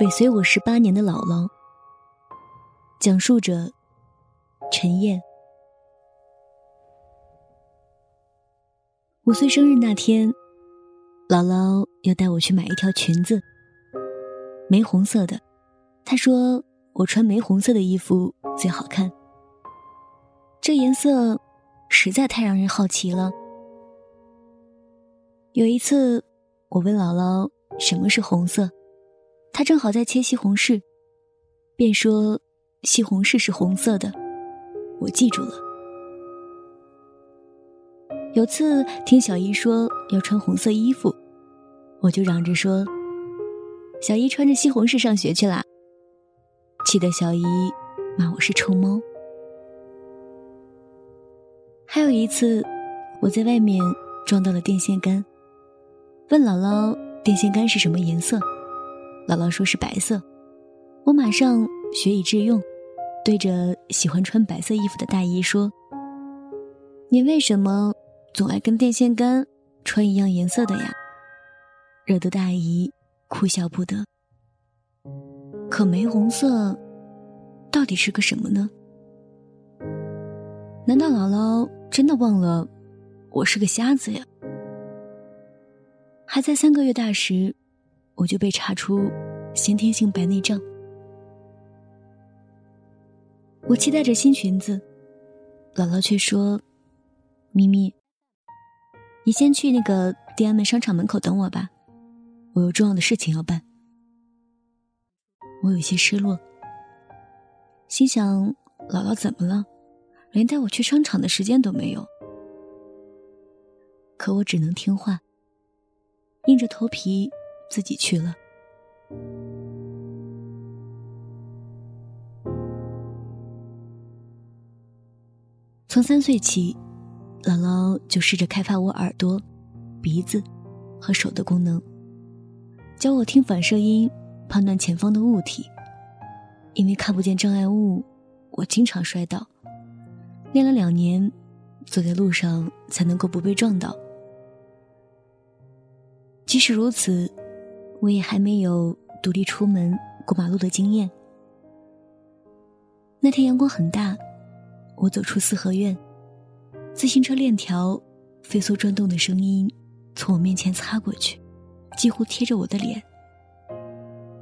尾随我十八年的姥姥，讲述者陈燕。五岁生日那天，姥姥要带我去买一条裙子，玫红色的。她说我穿玫红色的衣服最好看。这颜色实在太让人好奇了。有一次，我问姥姥什么是红色。他正好在切西红柿，便说：“西红柿是红色的。”我记住了。有次听小姨说要穿红色衣服，我就嚷着说：“小姨穿着西红柿上学去啦！”气得小姨骂我是臭猫。还有一次，我在外面撞到了电线杆，问姥姥电线杆是什么颜色。姥姥说是白色，我马上学以致用，对着喜欢穿白色衣服的大姨说：“你为什么总爱跟电线杆穿一样颜色的呀？”惹得大姨哭笑不得。可玫红色到底是个什么呢？难道姥姥真的忘了我是个瞎子呀？还在三个月大时。我就被查出先天性白内障。我期待着新裙子，姥姥却说：“咪咪，你先去那个地安门商场门口等我吧，我有重要的事情要办。”我有些失落，心想：姥姥怎么了？连带我去商场的时间都没有。可我只能听话，硬着头皮。自己去了。从三岁起，姥姥就试着开发我耳朵、鼻子和手的功能，教我听反射音，判断前方的物体。因为看不见障碍物，我经常摔倒。练了两年，走在路上才能够不被撞倒。即使如此。我也还没有独立出门过马路的经验。那天阳光很大，我走出四合院，自行车链条飞速转动的声音从我面前擦过去，几乎贴着我的脸。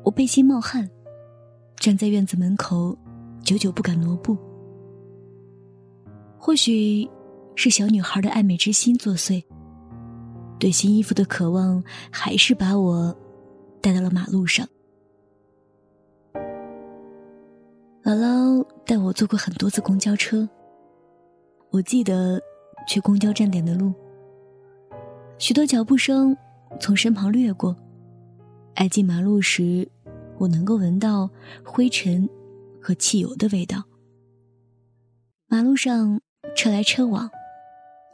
我背心冒汗，站在院子门口，久久不敢挪步。或许是小女孩的爱美之心作祟，对新衣服的渴望还是把我。带到了马路上，姥姥带我坐过很多次公交车。我记得去公交站点的路，许多脚步声从身旁掠过。挨近马路时，我能够闻到灰尘和汽油的味道。马路上车来车往，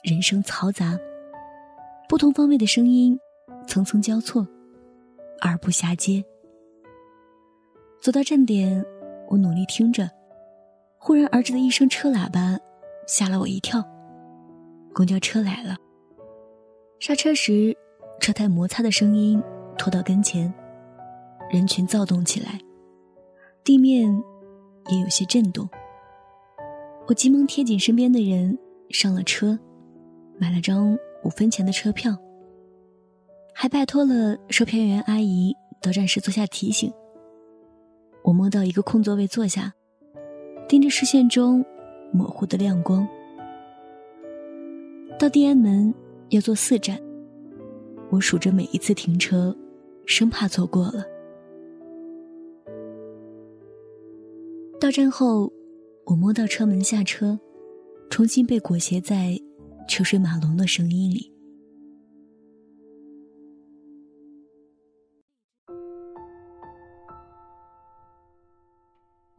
人声嘈杂，不同方位的声音层层交错。而不暇接。走到站点，我努力听着，忽然儿子的一声车喇叭吓了我一跳。公交车来了，刹车时车胎摩擦的声音拖到跟前，人群躁动起来，地面也有些震动。我急忙贴紧身边的人上了车，买了张五分钱的车票。还拜托了售票员阿姨到站时做下提醒。我摸到一个空座位坐下，盯着视线中模糊的亮光。到地安门要坐四站，我数着每一次停车，生怕错过了。到站后，我摸到车门下车，重新被裹挟在车水马龙的声音里。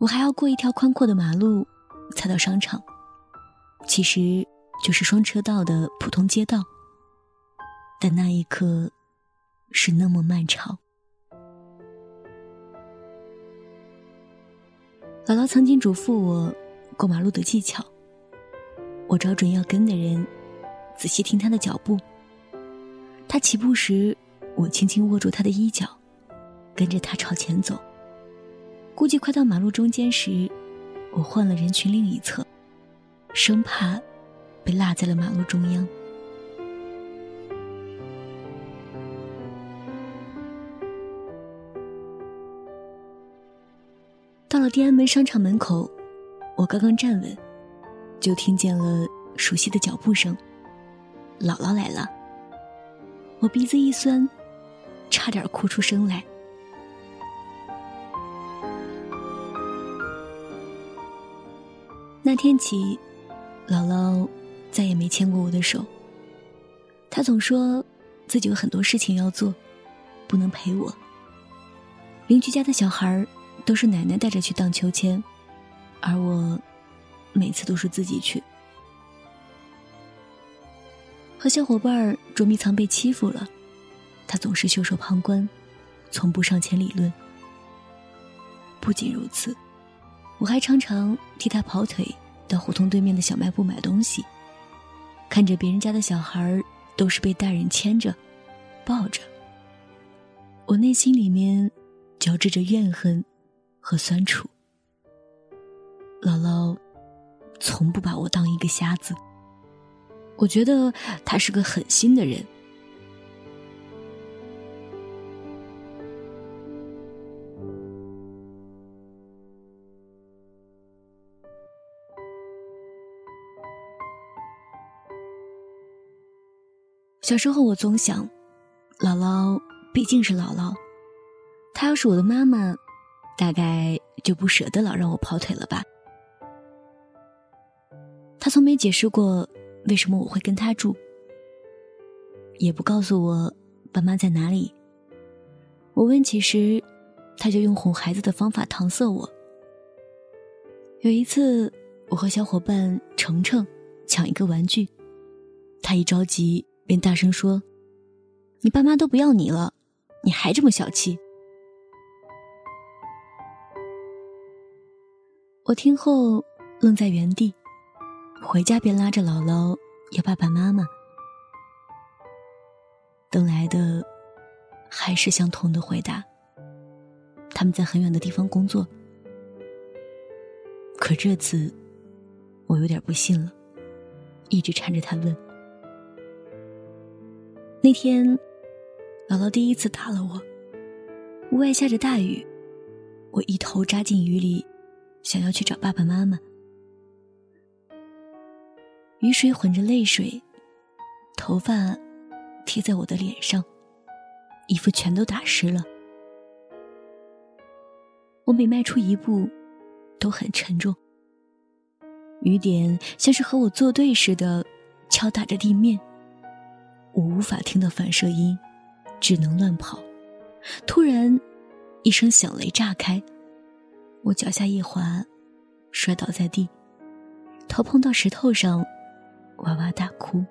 我还要过一条宽阔的马路，才到商场。其实就是双车道的普通街道，但那一刻是那么漫长。姥姥曾经嘱咐我过马路的技巧。我找准要跟的人，仔细听他的脚步。他起步时，我轻轻握住他的衣角，跟着他朝前走。估计快到马路中间时，我换了人群另一侧，生怕被落在了马路中央。到了天安门商场门口，我刚刚站稳，就听见了熟悉的脚步声。姥姥来了，我鼻子一酸，差点哭出声来。那天起，姥姥再也没牵过我的手。她总说自己有很多事情要做，不能陪我。邻居家的小孩都是奶奶带着去荡秋千，而我每次都是自己去。和小伙伴捉迷藏被欺负了，他总是袖手旁观，从不上前理论。不仅如此。我还常常替他跑腿到胡同对面的小卖部买东西，看着别人家的小孩都是被大人牵着、抱着，我内心里面交织着怨恨和酸楚。姥姥从不把我当一个瞎子，我觉得她是个狠心的人。小时候，我总想，姥姥毕竟是姥姥，她要是我的妈妈，大概就不舍得老让我跑腿了吧。她从没解释过为什么我会跟她住，也不告诉我爸妈在哪里。我问起时，她就用哄孩子的方法搪塞我。有一次，我和小伙伴程程抢一个玩具，她一着急。便大声说：“你爸妈都不要你了，你还这么小气！”我听后愣在原地，回家便拉着姥姥要爸爸妈妈，等来的还是相同的回答：他们在很远的地方工作。可这次，我有点不信了，一直缠着他问。那天，姥姥第一次打了我。屋外下着大雨，我一头扎进雨里，想要去找爸爸妈妈。雨水混着泪水，头发贴在我的脸上，衣服全都打湿了。我每迈出一步，都很沉重。雨点像是和我作对似的，敲打着地面。我无法听到反射音，只能乱跑。突然，一声响雷炸开，我脚下一滑，摔倒在地，头碰到石头上，哇哇大哭。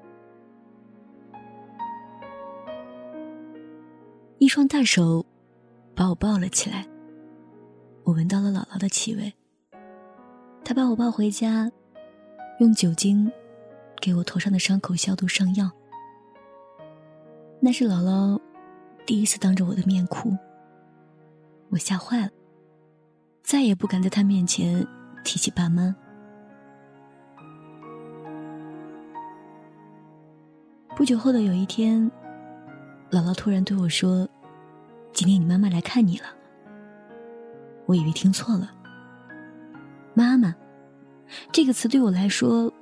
一双大手把我抱了起来，我闻到了姥姥的气味。她把我抱回家，用酒精给我头上的伤口消毒上药。那是姥姥第一次当着我的面哭，我吓坏了，再也不敢在她面前提起爸妈。不久后的有一天，姥姥突然对我说：“今天你妈妈来看你了。”我以为听错了，“妈妈”这个词对我来说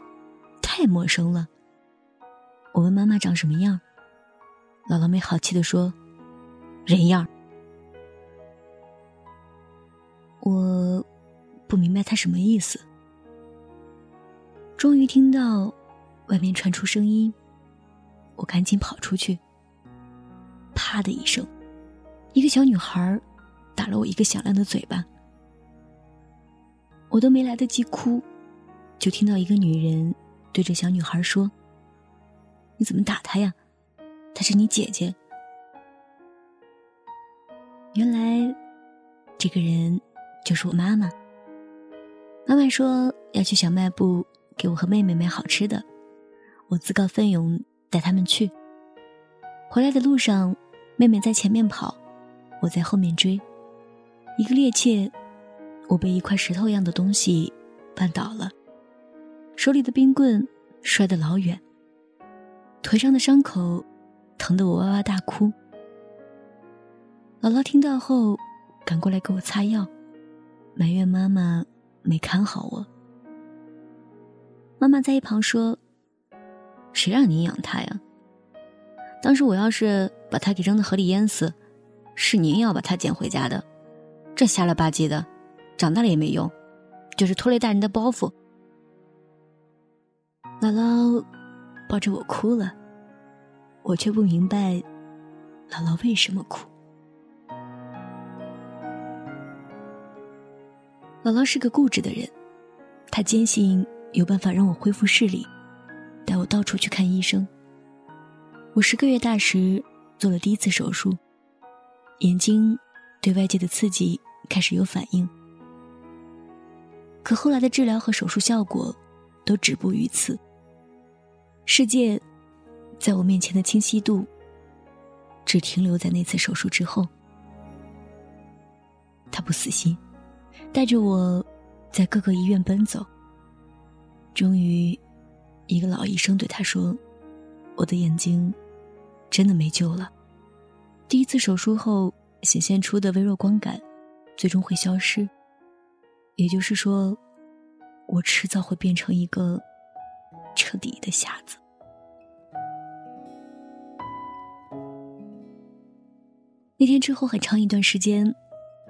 太陌生了。我问妈妈长什么样。姥姥没好气的说：“人样。”我不明白他什么意思。终于听到外面传出声音，我赶紧跑出去。啪的一声，一个小女孩打了我一个响亮的嘴巴。我都没来得及哭，就听到一个女人对着小女孩说：“你怎么打她呀？”她是你姐姐。原来，这个人就是我妈妈。妈妈说要去小卖部给我和妹妹买好吃的，我自告奋勇带他们去。回来的路上，妹妹在前面跑，我在后面追。一个趔趄，我被一块石头一样的东西绊倒了，手里的冰棍摔得老远，腿上的伤口疼得我哇哇大哭。姥姥听到后，赶过来给我擦药，埋怨妈妈没看好我。妈妈在一旁说：“谁让你养他呀？当时我要是把他给扔到河里淹死，是您要把他捡回家的。这瞎了吧唧的，长大了也没用，就是拖累大人的包袱。”姥姥抱着我哭了，我却不明白姥姥为什么哭。姥姥是个固执的人，她坚信。有办法让我恢复视力，带我到处去看医生。我十个月大时做了第一次手术，眼睛对外界的刺激开始有反应。可后来的治疗和手术效果都止步于此。世界在我面前的清晰度只停留在那次手术之后。他不死心，带着我在各个医院奔走。终于，一个老医生对他说：“我的眼睛真的没救了。第一次手术后显现出的微弱光感，最终会消失。也就是说，我迟早会变成一个彻底的瞎子。”那天之后很长一段时间，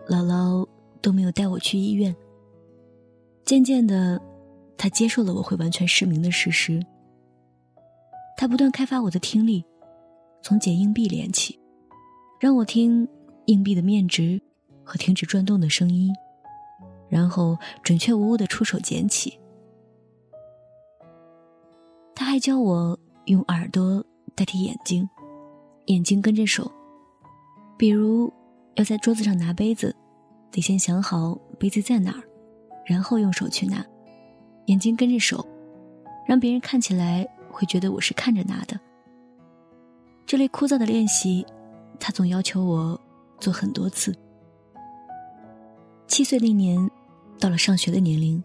姥姥都没有带我去医院。渐渐的。他接受了我会完全失明的事实。他不断开发我的听力，从捡硬币练起，让我听硬币的面值和停止转动的声音，然后准确无误的出手捡起。他还教我用耳朵代替眼睛，眼睛跟着手。比如要在桌子上拿杯子，得先想好杯子在哪儿，然后用手去拿。眼睛跟着手，让别人看起来会觉得我是看着拿的。这类枯燥的练习，他总要求我做很多次。七岁那年，到了上学的年龄，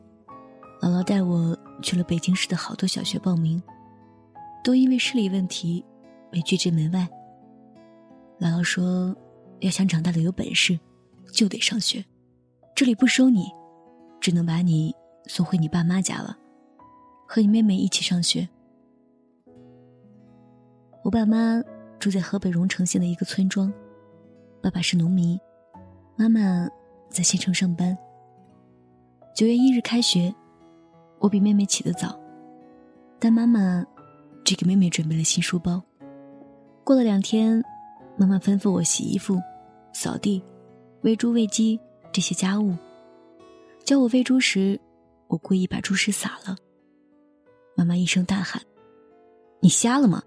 姥姥带我去了北京市的好多小学报名，都因为视力问题被拒之门外。姥姥说：“要想长大的有本事，就得上学，这里不收你，只能把你。”送回你爸妈家了，和你妹妹一起上学。我爸妈住在河北荣成县的一个村庄，爸爸是农民，妈妈在县城上班。九月一日开学，我比妹妹起得早，但妈妈只给妹妹准备了新书包。过了两天，妈妈吩咐我洗衣服、扫地、喂猪喂鸡这些家务，教我喂猪时。我故意把猪食撒了。妈妈一声大喊：“你瞎了吗？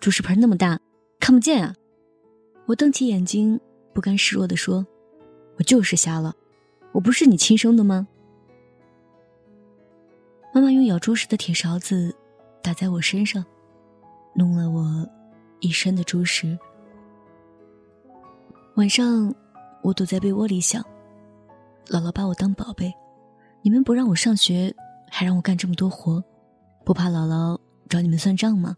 猪食盆那么大，看不见啊！”我瞪起眼睛，不甘示弱地说：“我就是瞎了，我不是你亲生的吗？”妈妈用舀猪食的铁勺子打在我身上，弄了我一身的猪食。晚上，我躲在被窝里想：姥姥把我当宝贝。你们不让我上学，还让我干这么多活，不怕姥姥找你们算账吗？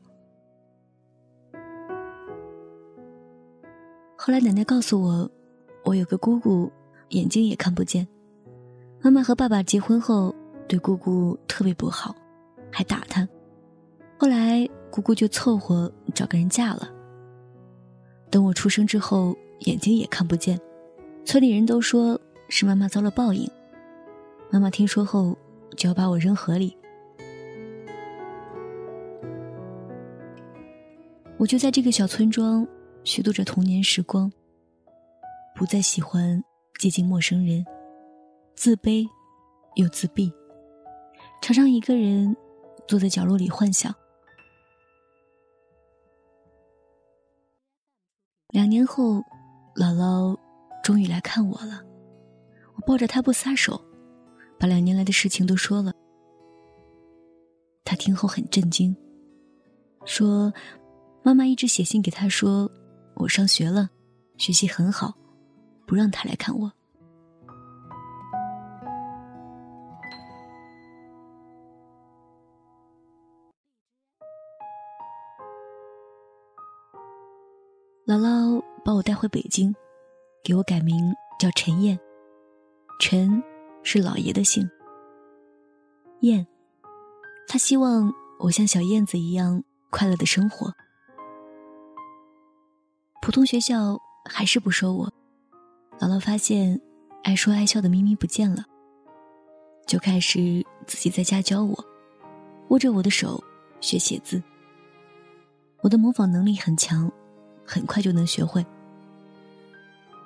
后来奶奶告诉我，我有个姑姑，眼睛也看不见。妈妈和爸爸结婚后，对姑姑特别不好，还打她。后来姑姑就凑合找个人嫁了。等我出生之后，眼睛也看不见，村里人都说是妈妈遭了报应。妈妈听说后，就要把我扔河里。我就在这个小村庄虚度着童年时光，不再喜欢接近陌生人，自卑又自闭，常常一个人坐在角落里幻想。两年后，姥姥终于来看我了，我抱着她不撒手。把两年来的事情都说了，他听后很震惊，说：“妈妈一直写信给他说，我上学了，学习很好，不让他来看我。”姥姥把我带回北京，给我改名叫陈燕。陈是老爷的姓。燕，他希望我像小燕子一样快乐的生活。普通学校还是不收我。姥姥发现爱说爱笑的咪咪不见了，就开始自己在家教我，握着我的手学写字。我的模仿能力很强，很快就能学会。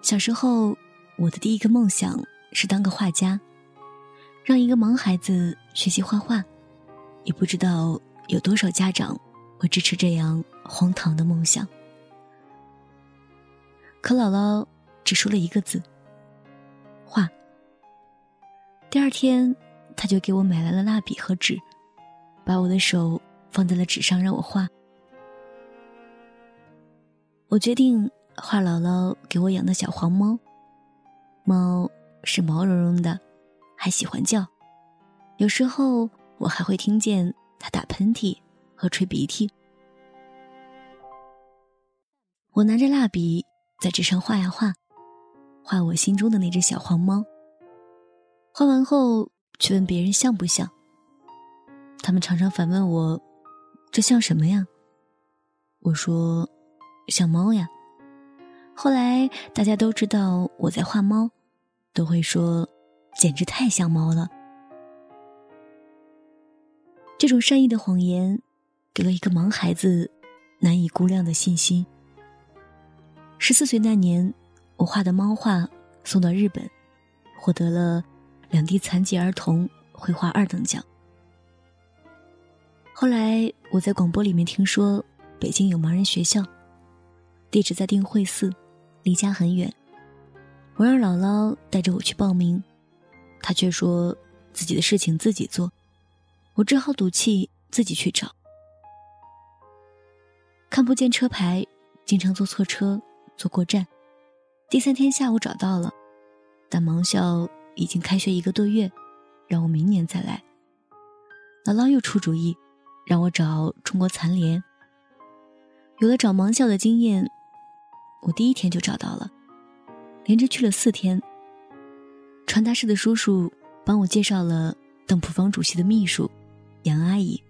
小时候，我的第一个梦想是当个画家，让一个盲孩子学习画画，也不知道有多少家长会支持这样荒唐的梦想。可姥姥只说了一个字：“画。”第二天，他就给我买来了蜡笔和纸，把我的手放在了纸上，让我画。我决定画姥姥给我养的小黄猫。猫是毛茸茸的，还喜欢叫。有时候我还会听见它打喷嚏和吹鼻涕。我拿着蜡笔在纸上画呀画，画我心中的那只小黄猫。画完后去问别人像不像。他们常常反问我：“这像什么呀？”我说。像猫呀，后来大家都知道我在画猫，都会说简直太像猫了。这种善意的谎言，给了一个盲孩子难以估量的信心。十四岁那年，我画的猫画送到日本，获得了两地残疾儿童绘画二等奖。后来我在广播里面听说北京有盲人学校。地址在定慧寺，离家很远。我让姥姥带着我去报名，她却说自己的事情自己做，我只好赌气自己去找。看不见车牌，经常坐错车，坐过站。第三天下午找到了，但盲校已经开学一个多月，让我明年再来。姥姥又出主意，让我找中国残联。有了找盲校的经验。我第一天就找到了，连着去了四天。传达室的叔叔帮我介绍了邓普方主席的秘书杨阿姨。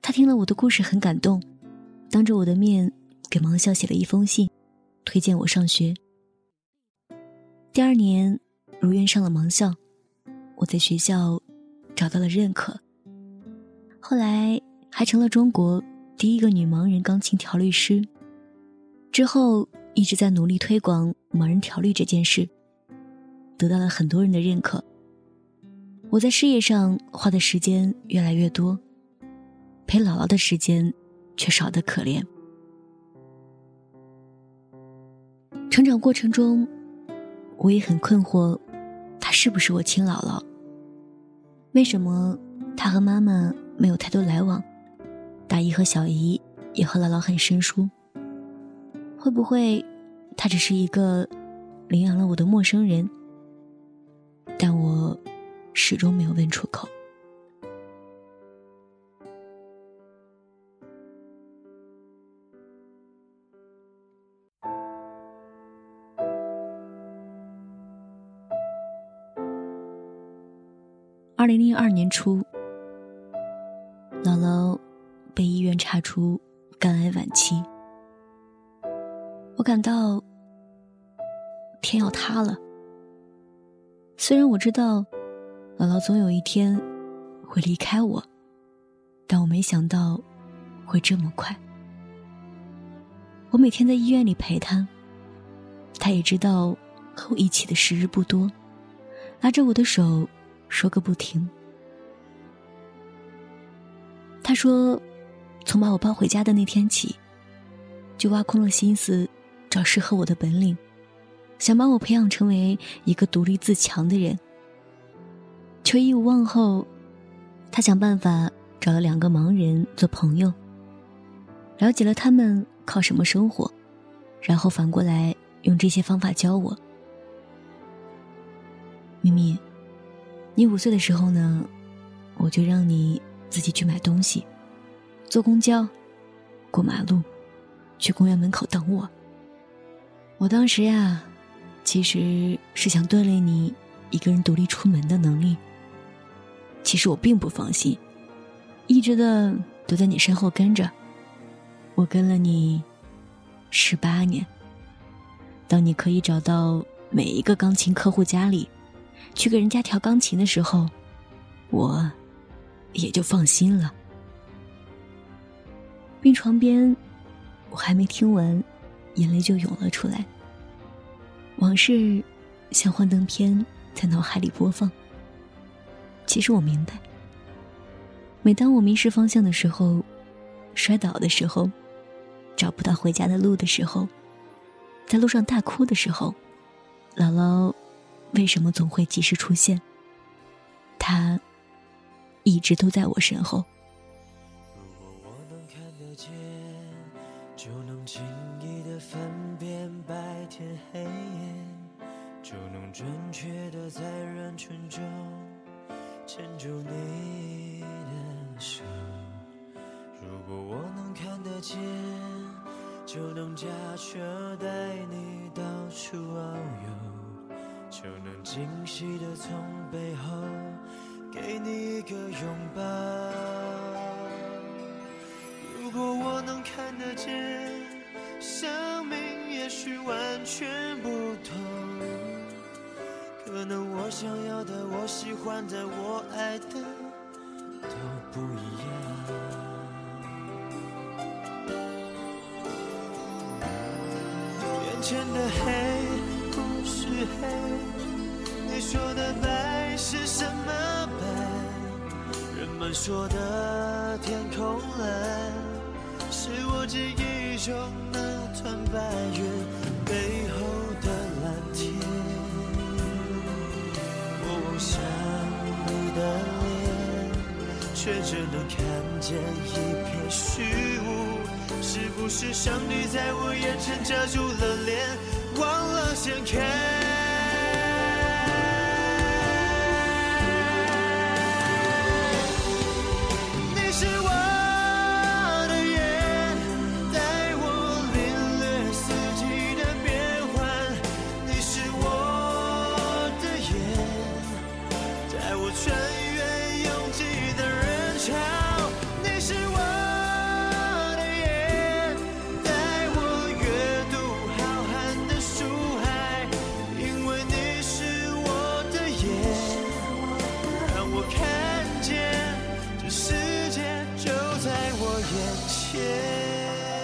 他听了我的故事很感动，当着我的面给盲校写了一封信，推荐我上学。第二年如愿上了盲校。我在学校找到了认可，后来还成了中国第一个女盲人钢琴调律师。之后一直在努力推广盲人调律这件事，得到了很多人的认可。我在事业上花的时间越来越多，陪姥姥的时间却少得可怜。成长过程中，我也很困惑，是不是我亲姥姥？为什么她和妈妈没有太多来往？大姨和小姨也和姥姥很生疏。会不会她只是一个领养了我的陌生人？但我始终没有问出口。二零零二年初，姥姥被医院查出肝癌晚期。我感到天要塌了。虽然我知道姥姥总有一天会离开我，但我没想到会这么快。我每天在医院里陪她，她也知道和我一起的时日不多，拉着我的手。说个不停。他说：“从把我抱回家的那天起，就挖空了心思找适合我的本领，想把我培养成为一个独立自强的人。”求医无望后，他想办法找了两个盲人做朋友，了解了他们靠什么生活，然后反过来用这些方法教我。咪咪。你五岁的时候呢，我就让你自己去买东西，坐公交，过马路，去公园门口等我。我当时呀，其实是想锻炼你一个人独立出门的能力。其实我并不放心，一直的都在你身后跟着。我跟了你十八年。当你可以找到每一个钢琴客户家里，去给人家调钢琴的时候，我也就放心了。病床边，我还没听完，眼泪就涌了出来。往事像幻灯片在脑海里播放。其实我明白，每当我迷失方向的时候，摔倒的时候，找不到回家的路的时候，在路上大哭的时候，姥姥为什么总会及时出现？他一直都在我身后。如果我能看得见，就能轻易的分辨白天黑夜，就能准确的在人群中。牵住你的手，如果我能看得见，就能驾车带你到处遨游，就能惊喜的从背后给你一个拥抱。如果我能看得见，生命也许完全不同。可能我想要的、我喜欢的、我爱的黑，你说的白是什么白？人们说的天空蓝，是我记忆中那团白云背后的蓝天。想你的脸，却只能看见一片虚无。是不是上帝在我眼前遮住了脸，忘了掀开？前